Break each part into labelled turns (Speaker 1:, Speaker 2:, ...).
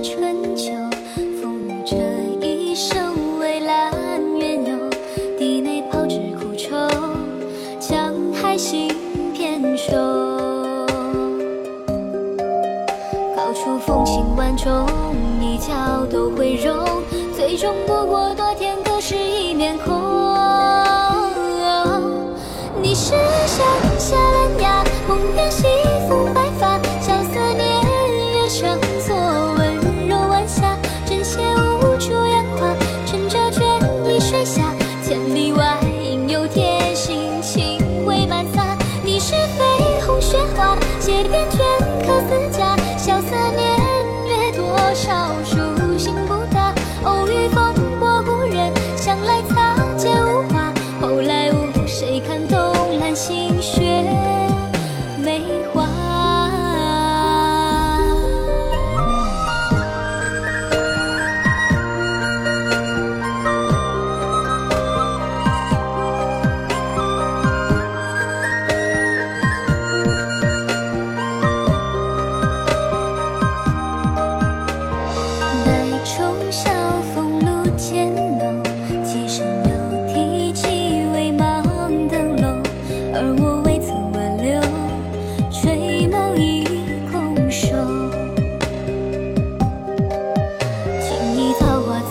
Speaker 1: 春秋风雨，这一生未揽缘由，低眉抛掷苦愁，江海心偏愁。高处风情万种，你角都毁容，最终不过多添得是一面空。你是夏下兰芽，梦断西风白发，萧瑟年月越长。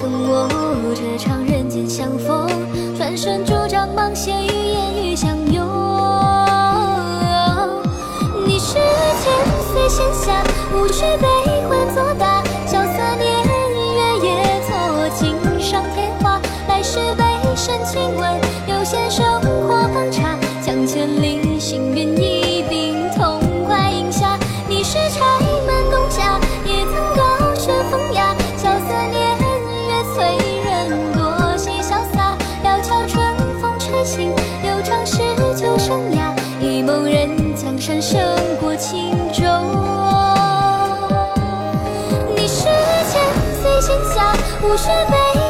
Speaker 1: 造化赠我这场人间相逢，转身拄杖芒鞋与烟雨相拥。你是千岁闲暇，无惧悲欢作答，萧瑟年月也作锦上添花。来世悲深亲吻，有些生活烹茶，将千里长诗酒生涯，一梦人江山胜过轻舟。你是千岁闲暇，无需悲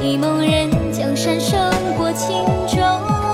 Speaker 1: 一梦人江山胜过情钟